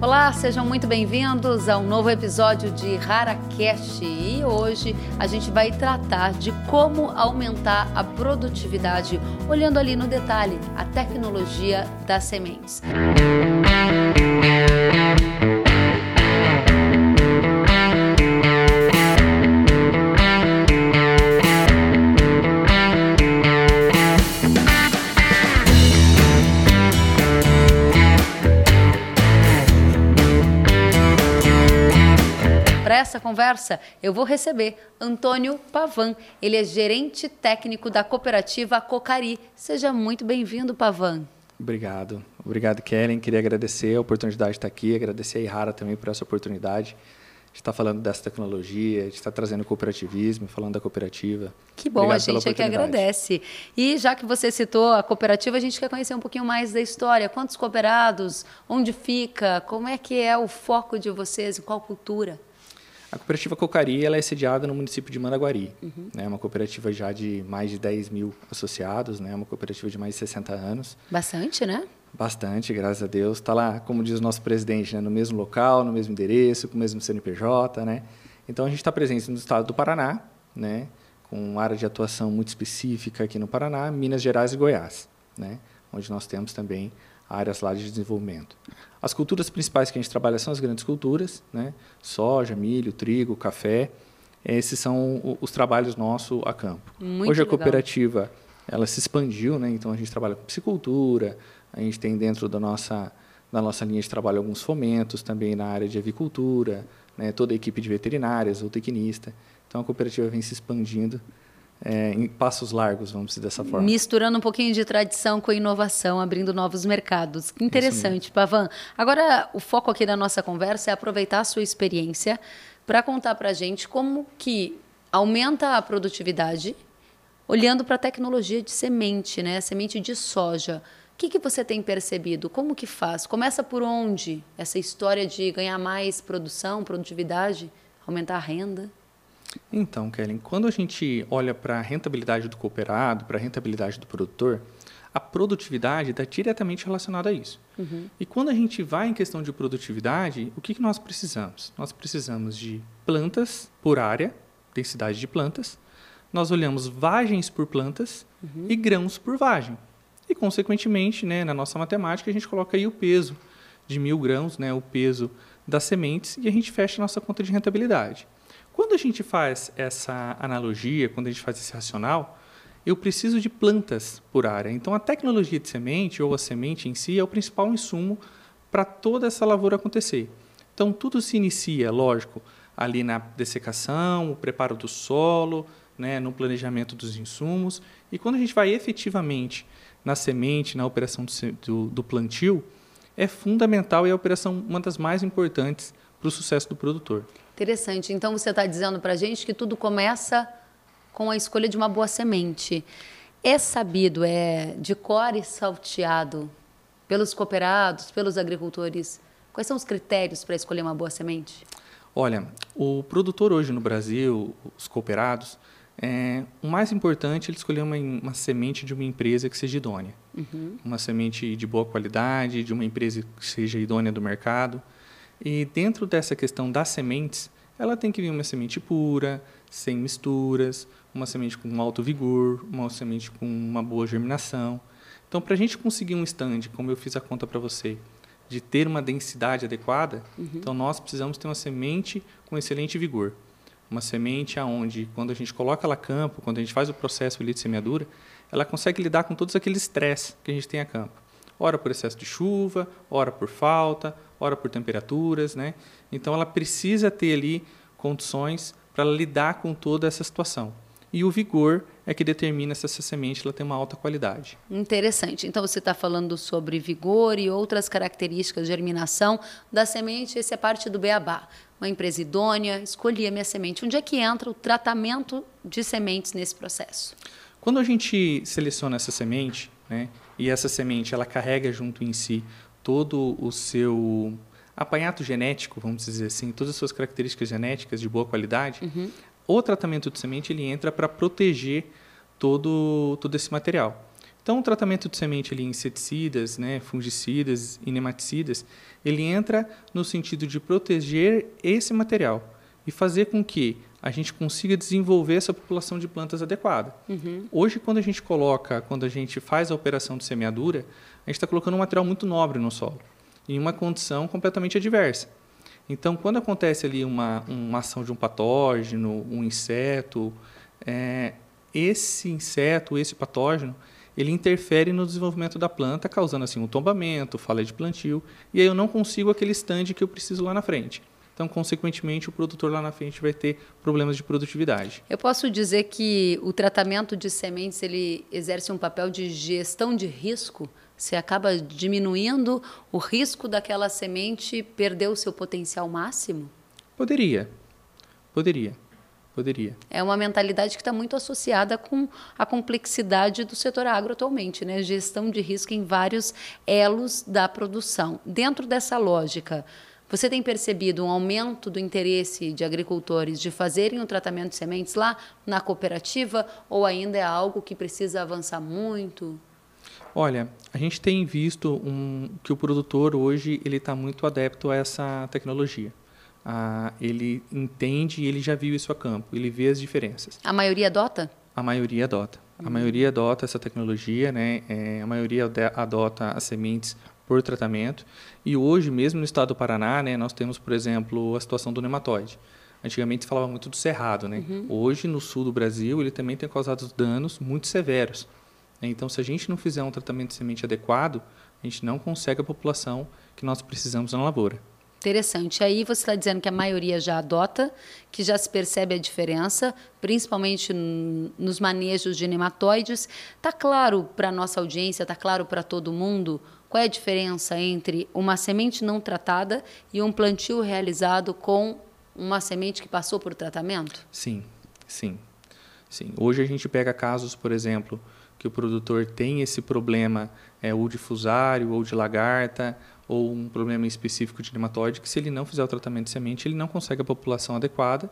Olá, sejam muito bem-vindos a um novo episódio de RaraCast e hoje a gente vai tratar de como aumentar a produtividade, olhando ali no detalhe a tecnologia das sementes. Música essa conversa, eu vou receber Antônio Pavan. Ele é gerente técnico da cooperativa Cocari. Seja muito bem-vindo, Pavan. Obrigado. Obrigado, Kellen. Queria agradecer a oportunidade de estar aqui, agradecer a Ihara também por essa oportunidade de estar falando dessa tecnologia, de estar trazendo cooperativismo, falando da cooperativa. Que bom, Obrigado a gente é que agradece. E já que você citou a cooperativa, a gente quer conhecer um pouquinho mais da história. Quantos cooperados? Onde fica? Como é que é o foco de vocês? Qual cultura? A cooperativa Cocari ela é sediada no município de Mandaguari. Uhum. É uma cooperativa já de mais de 10 mil associados, né? uma cooperativa de mais de 60 anos. Bastante, né? Bastante, graças a Deus. Está lá, como diz o nosso presidente, né? no mesmo local, no mesmo endereço, com o mesmo CNPJ. Né? Então, a gente está presente no estado do Paraná, né? com área de atuação muito específica aqui no Paraná, Minas Gerais e Goiás, né? onde nós temos também áreas lá de desenvolvimento. As culturas principais que a gente trabalha são as grandes culturas, né? soja, milho, trigo, café. Esses são os trabalhos nossos a campo. Muito Hoje a cooperativa ela se expandiu, né? então a gente trabalha com piscicultura, a gente tem dentro da nossa, da nossa linha de trabalho alguns fomentos também na área de avicultura, né? toda a equipe de veterinárias, ou tecnista. Então a cooperativa vem se expandindo é, em passos largos, vamos dizer dessa forma. Misturando um pouquinho de tradição com inovação, abrindo novos mercados. Que interessante, Pavan. Agora, o foco aqui da nossa conversa é aproveitar a sua experiência para contar para a gente como que aumenta a produtividade olhando para a tecnologia de semente, né? Semente de soja. O que, que você tem percebido? Como que faz? Começa por onde essa história de ganhar mais produção, produtividade, aumentar a renda? Então, Kellen, quando a gente olha para a rentabilidade do cooperado, para a rentabilidade do produtor, a produtividade está diretamente relacionada a isso. Uhum. E quando a gente vai em questão de produtividade, o que, que nós precisamos? Nós precisamos de plantas por área, densidade de plantas, nós olhamos vagens por plantas uhum. e grãos por vagem. E, consequentemente, né, na nossa matemática, a gente coloca aí o peso de mil grãos, né, o peso das sementes, e a gente fecha a nossa conta de rentabilidade. Quando a gente faz essa analogia, quando a gente faz esse racional, eu preciso de plantas por área. Então, a tecnologia de semente, ou a semente em si, é o principal insumo para toda essa lavoura acontecer. Então, tudo se inicia, lógico, ali na dessecação, o preparo do solo, né, no planejamento dos insumos. E quando a gente vai efetivamente na semente, na operação do, do, do plantio, é fundamental e é a operação uma das mais importantes para o sucesso do produtor. Interessante. Então você está dizendo para a gente que tudo começa com a escolha de uma boa semente. É sabido, é de cor e salteado pelos cooperados, pelos agricultores. Quais são os critérios para escolher uma boa semente? Olha, o produtor hoje no Brasil, os cooperados, é, o mais importante é ele escolher uma, uma, semente de uma empresa que seja idônea. Uhum. Uma semente de boa qualidade, de uma empresa que seja idônea do mercado. E dentro dessa questão das sementes, ela tem que vir uma semente pura, sem misturas, uma semente com alto vigor, uma semente com uma boa germinação. Então, para a gente conseguir um stand, como eu fiz a conta para você, de ter uma densidade adequada, uhum. então nós precisamos ter uma semente com excelente vigor. Uma semente aonde, quando a gente coloca ela a campo, quando a gente faz o processo de semeadura, ela consegue lidar com todos aqueles estresse que a gente tem a campo. Ora por excesso de chuva, ora por falta, ora por temperaturas, né? Então ela precisa ter ali condições para lidar com toda essa situação. E o vigor é que determina se essa semente ela tem uma alta qualidade. Interessante. Então você está falando sobre vigor e outras características de germinação da semente. Essa é parte do beabá. Uma empresa idônea, escolhi a minha semente. Onde é que entra o tratamento de sementes nesse processo? Quando a gente seleciona essa semente, né, e essa semente ela carrega junto em si todo o seu apanhado genético, vamos dizer assim, todas as suas características genéticas de boa qualidade, uhum. o tratamento de semente ele entra para proteger todo, todo esse material. Então, o tratamento de semente ali, inseticidas, né, fungicidas e nematicidas, ele entra no sentido de proteger esse material e fazer com que a gente consiga desenvolver essa população de plantas adequada. Uhum. Hoje, quando a gente coloca, quando a gente faz a operação de semeadura, a gente está colocando um material muito nobre no solo, em uma condição completamente adversa. Então, quando acontece ali uma, uma ação de um patógeno, um inseto, é, esse inseto, esse patógeno, ele interfere no desenvolvimento da planta, causando assim um tombamento, falha de plantio, e aí eu não consigo aquele stand que eu preciso lá na frente. Então, consequentemente, o produtor lá na frente vai ter problemas de produtividade. Eu posso dizer que o tratamento de sementes ele exerce um papel de gestão de risco. Você acaba diminuindo o risco daquela semente perder o seu potencial máximo? Poderia, poderia. Poderia. É uma mentalidade que está muito associada com a complexidade do setor agro atualmente, né? Gestão de risco em vários elos da produção. Dentro dessa lógica, você tem percebido um aumento do interesse de agricultores de fazerem o tratamento de sementes lá na cooperativa ou ainda é algo que precisa avançar muito? Olha, a gente tem visto um, que o produtor hoje ele está muito adepto a essa tecnologia ah, ele entende e ele já viu isso a campo, ele vê as diferenças. A maioria adota? A maioria adota. A uhum. maioria adota essa tecnologia, né? É, a maioria adota as sementes por tratamento. E hoje, mesmo no estado do Paraná, né, nós temos, por exemplo, a situação do nematóide. Antigamente se falava muito do cerrado, né? Uhum. Hoje, no sul do Brasil, ele também tem causado danos muito severos. Então, se a gente não fizer um tratamento de semente adequado, a gente não consegue a população que nós precisamos na lavoura. Interessante. Aí você está dizendo que a maioria já adota, que já se percebe a diferença, principalmente nos manejos de nematóides. Está claro para a nossa audiência, está claro para todo mundo qual é a diferença entre uma semente não tratada e um plantio realizado com uma semente que passou por tratamento? Sim, sim. sim. Hoje a gente pega casos, por exemplo, que o produtor tem esse problema é, ou de fusário ou de lagarta ou um problema específico de nematóide, que se ele não fizer o tratamento de semente, ele não consegue a população adequada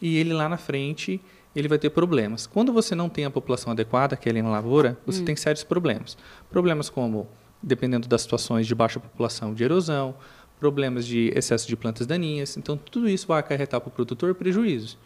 e ele lá na frente ele vai ter problemas. Quando você não tem a população adequada, que é na lavoura, você hum. tem sérios problemas. Problemas como, dependendo das situações de baixa população, de erosão, problemas de excesso de plantas daninhas. Então, tudo isso vai acarretar para o produtor prejuízos.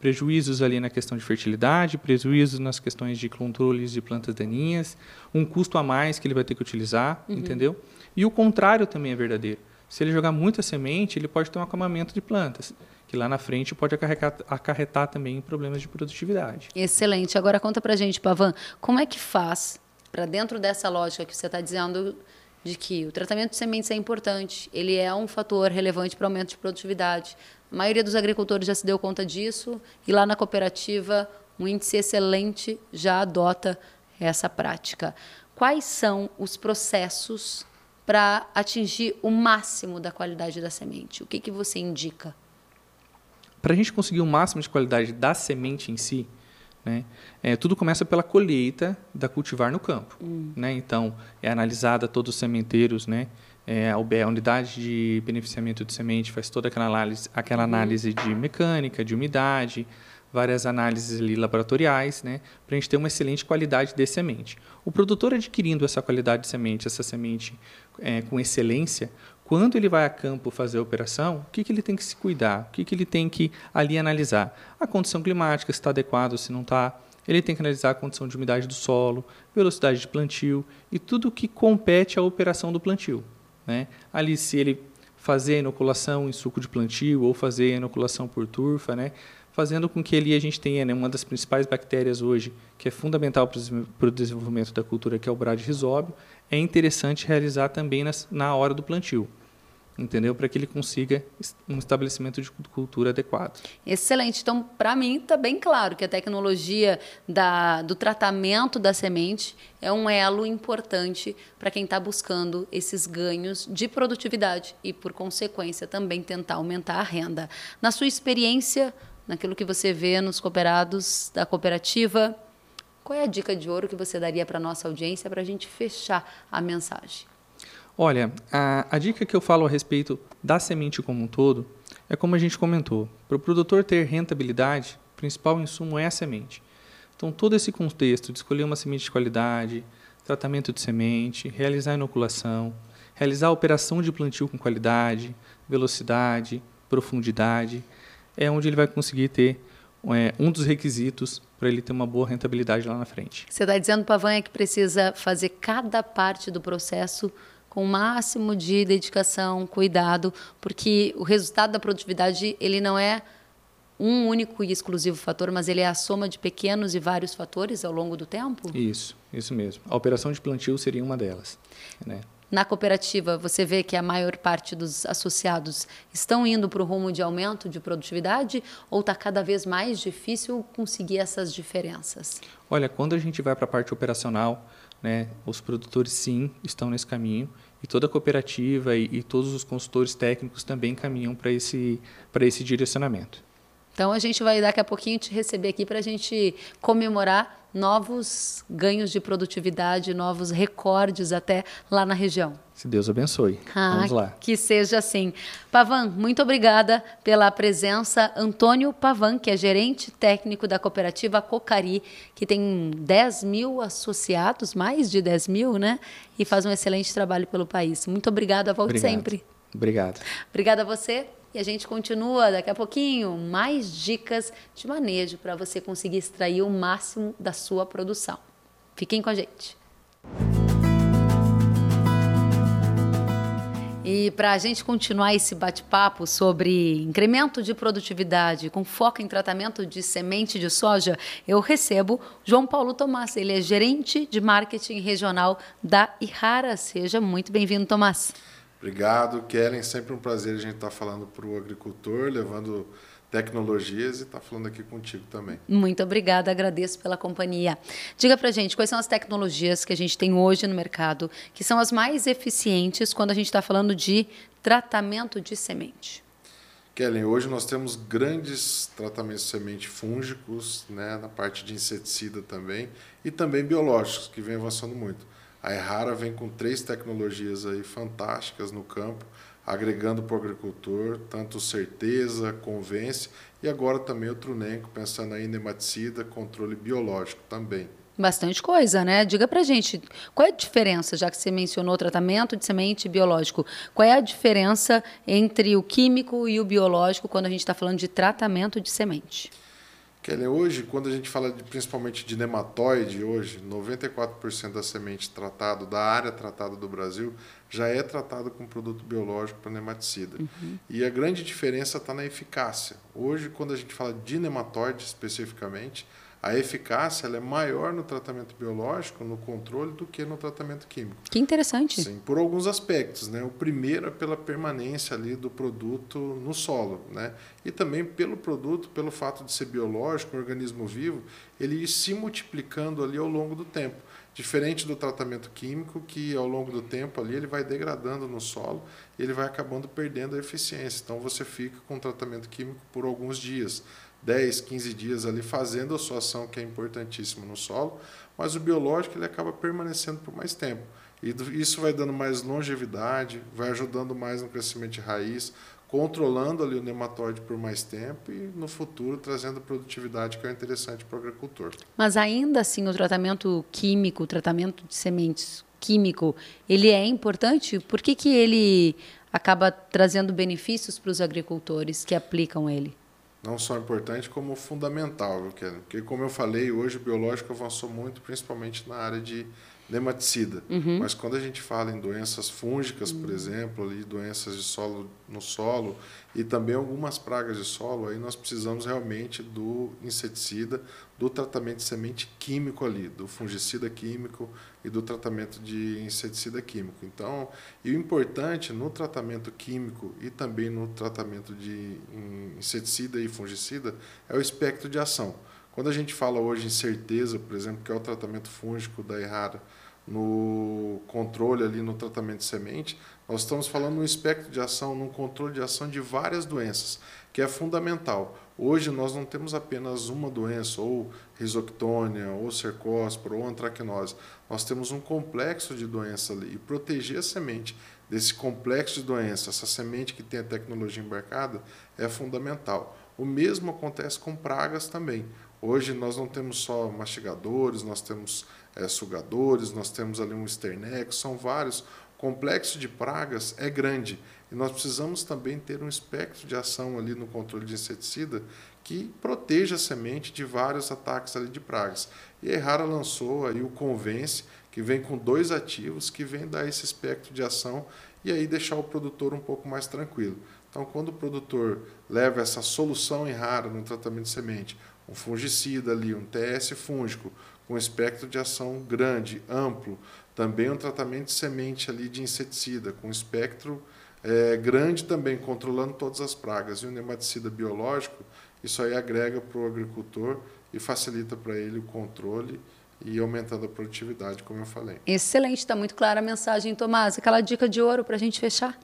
Prejuízos ali na questão de fertilidade, prejuízos nas questões de controles de plantas daninhas, um custo a mais que ele vai ter que utilizar, uhum. entendeu? E o contrário também é verdadeiro. Se ele jogar muita semente, ele pode ter um acamamento de plantas, que lá na frente pode acarretar, acarretar também problemas de produtividade. Excelente. Agora conta pra gente, Pavan, como é que faz para dentro dessa lógica que você está dizendo de que o tratamento de sementes é importante, ele é um fator relevante para o aumento de produtividade. A maioria dos agricultores já se deu conta disso e lá na cooperativa um índice excelente já adota essa prática. Quais são os processos para atingir o máximo da qualidade da semente? O que, que você indica? Para a gente conseguir o máximo de qualidade da semente em si, né, é, tudo começa pela colheita da cultivar no campo. Hum. Né? Então, é analisada todos os sementeiros, né? É, a unidade de beneficiamento de semente faz toda aquela análise, aquela uhum. análise de mecânica, de umidade, várias análises ali laboratoriais, né, para a gente ter uma excelente qualidade de semente. O produtor adquirindo essa qualidade de semente, essa semente é, com excelência, quando ele vai a campo fazer a operação, o que, que ele tem que se cuidar? O que, que ele tem que ali analisar? A condição climática, se está adequado, se não está. Ele tem que analisar a condição de umidade do solo, velocidade de plantio e tudo que compete à operação do plantio. Né? Ali, se ele fazer a inoculação em suco de plantio ou fazer a inoculação por turfa, né? Fazendo com que ali a gente tenha né, uma das principais bactérias hoje, que é fundamental para o desenvolvimento da cultura, que é o bradyrhizóbio, é interessante realizar também nas, na hora do plantio entendeu? Para que ele consiga um estabelecimento de cultura adequado. Excelente. Então, para mim, está bem claro que a tecnologia da, do tratamento da semente é um elo importante para quem está buscando esses ganhos de produtividade e, por consequência, também tentar aumentar a renda. Na sua experiência, naquilo que você vê nos cooperados da cooperativa. Qual é a dica de ouro que você daria para a nossa audiência para a gente fechar a mensagem? Olha, a, a, dica que eu falo a respeito da semente como um todo é como a gente comentou. Para o produtor ter rentabilidade, o principal insumo é a semente. Então, todo esse contexto de escolher uma semente de qualidade, tratamento de semente, realizar inoculação, realizar a operação de plantio com qualidade, velocidade, profundidade, é onde ele vai conseguir ter é, um dos requisitos para ele ter uma boa rentabilidade lá na frente. Você está dizendo, Pavan, é que precisa fazer cada parte do processo com o máximo de dedicação, cuidado, porque o resultado da produtividade ele não é um único e exclusivo fator, mas ele é a soma de pequenos e vários fatores ao longo do tempo? Isso, isso mesmo. A operação de plantio seria uma delas. Né? Na cooperativa, você vê que a maior parte dos associados estão indo para o rumo de aumento de produtividade ou está cada vez mais difícil conseguir essas diferenças? Olha, quando a gente vai para a parte operacional, né, os produtores sim estão nesse caminho e toda a cooperativa e, e todos os consultores técnicos também caminham para esse, esse direcionamento. Então a gente vai daqui a pouquinho te receber aqui para a gente comemorar novos ganhos de produtividade, novos recordes até lá na região. Se Deus abençoe. Ah, Vamos lá. Que seja assim. Pavan, muito obrigada pela presença. Antônio Pavan, que é gerente técnico da cooperativa Cocari, que tem 10 mil associados, mais de 10 mil, né? E faz um excelente trabalho pelo país. Muito obrigada, volte Obrigado. sempre. Obrigado. Obrigada a você. E a gente continua daqui a pouquinho mais dicas de manejo para você conseguir extrair o máximo da sua produção. Fiquem com a gente. E para a gente continuar esse bate-papo sobre incremento de produtividade com foco em tratamento de semente de soja, eu recebo João Paulo Tomás. Ele é gerente de marketing regional da Ihara. Seja muito bem-vindo, Tomás. Obrigado, Kellen. Sempre um prazer a gente estar tá falando para o agricultor, levando tecnologias e estar tá falando aqui contigo também. Muito obrigada, agradeço pela companhia. Diga para gente quais são as tecnologias que a gente tem hoje no mercado que são as mais eficientes quando a gente está falando de tratamento de semente. Kellen, hoje nós temos grandes tratamentos de semente fúngicos, né, na parte de inseticida também, e também biológicos, que vem avançando muito. A Errara vem com três tecnologias aí fantásticas no campo, agregando para o agricultor tanto certeza, convence e agora também o Trunenco, pensando aí em nematicida, controle biológico também. Bastante coisa, né? Diga pra gente, qual é a diferença, já que você mencionou tratamento de semente biológico, qual é a diferença entre o químico e o biológico quando a gente está falando de tratamento de semente? Kelly, hoje, quando a gente fala de, principalmente de nematóide, hoje, 94% da semente tratado, da área tratada do Brasil, já é tratado com produto biológico para nematicida. Uhum. E a grande diferença está na eficácia. Hoje, quando a gente fala de nematóide especificamente, a eficácia é maior no tratamento biológico, no controle, do que no tratamento químico. Que interessante. Sim, por alguns aspectos. Né? O primeiro é pela permanência ali do produto no solo. Né? E também pelo produto, pelo fato de ser biológico, um organismo vivo, ele ir se multiplicando ali ao longo do tempo. Diferente do tratamento químico, que ao longo do tempo ali ele vai degradando no solo ele vai acabando perdendo a eficiência. Então você fica com o tratamento químico por alguns dias 10, 15 dias ali fazendo a sua ação, que é importantíssima no solo, mas o biológico ele acaba permanecendo por mais tempo. E isso vai dando mais longevidade, vai ajudando mais no crescimento de raiz, controlando ali o nematóide por mais tempo e no futuro trazendo produtividade que é interessante para o agricultor. Mas ainda assim o tratamento químico, o tratamento de sementes químico, ele é importante? Por que, que ele acaba trazendo benefícios para os agricultores que aplicam ele? Não só importante como fundamental, porque como eu falei, hoje o biológico avançou muito, principalmente na área de nematicida. Uhum. Mas quando a gente fala em doenças fúngicas, por uhum. exemplo, ali, doenças de solo no solo e também algumas pragas de solo, aí nós precisamos realmente do inseticida, do tratamento de semente químico ali, do fungicida químico e do tratamento de inseticida químico. Então, e o importante no tratamento químico e também no tratamento de inseticida e fungicida é o espectro de ação. Quando a gente fala hoje em certeza, por exemplo, que é o tratamento fúngico da errara, no controle ali no tratamento de semente, nós estamos falando no espectro de ação, no controle de ação de várias doenças, que é fundamental. Hoje nós não temos apenas uma doença, ou risoctônia, ou cercóspora, ou antracnose. Nós temos um complexo de doenças ali. E proteger a semente desse complexo de doenças, essa semente que tem a tecnologia embarcada, é fundamental. O mesmo acontece com pragas também. Hoje nós não temos só mastigadores, nós temos é, sugadores, nós temos ali um esternex, são vários. O complexo de pragas é grande e nós precisamos também ter um espectro de ação ali no controle de inseticida que proteja a semente de vários ataques ali de pragas. E a Errara lançou aí o Convence, que vem com dois ativos, que vem dar esse espectro de ação e aí deixar o produtor um pouco mais tranquilo. Então, quando o produtor leva essa solução em rara no tratamento de semente, um fungicida ali, um TS fúngico, com espectro de ação grande, amplo, também um tratamento de semente ali de inseticida, com espectro é, grande também, controlando todas as pragas, e um nematicida biológico, isso aí agrega para o agricultor e facilita para ele o controle e aumentando a produtividade, como eu falei. Excelente, está muito clara a mensagem, Tomás. Aquela dica de ouro para a gente fechar?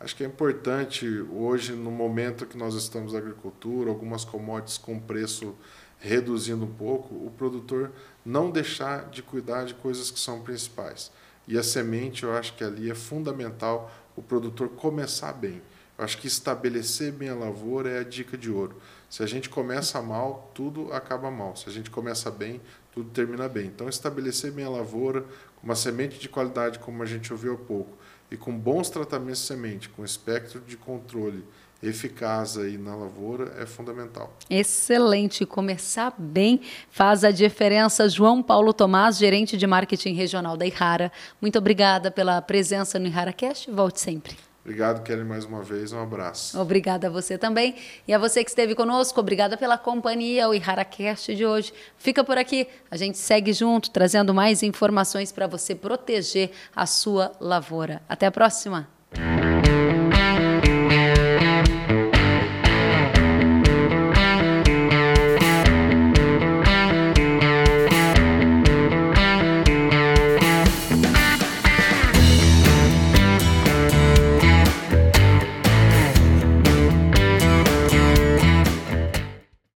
Acho que é importante hoje, no momento que nós estamos na agricultura, algumas commodities com preço reduzindo um pouco, o produtor não deixar de cuidar de coisas que são principais. E a semente, eu acho que ali é fundamental o produtor começar bem. Eu acho que estabelecer bem a lavoura é a dica de ouro. Se a gente começa mal, tudo acaba mal. Se a gente começa bem, tudo termina bem. Então, estabelecer bem a lavoura, uma semente de qualidade, como a gente ouviu há pouco, e com bons tratamentos de semente, com espectro de controle eficaz aí na lavoura é fundamental. Excelente, começar bem faz a diferença. João Paulo Tomás, gerente de marketing regional da Irara. Muito obrigada pela presença no Irara Cast. Volte sempre. Obrigado, Kelly, mais uma vez. Um abraço. Obrigada a você também. E a você que esteve conosco, obrigada pela companhia, o IharaCast de hoje. Fica por aqui. A gente segue junto, trazendo mais informações para você proteger a sua lavoura. Até a próxima.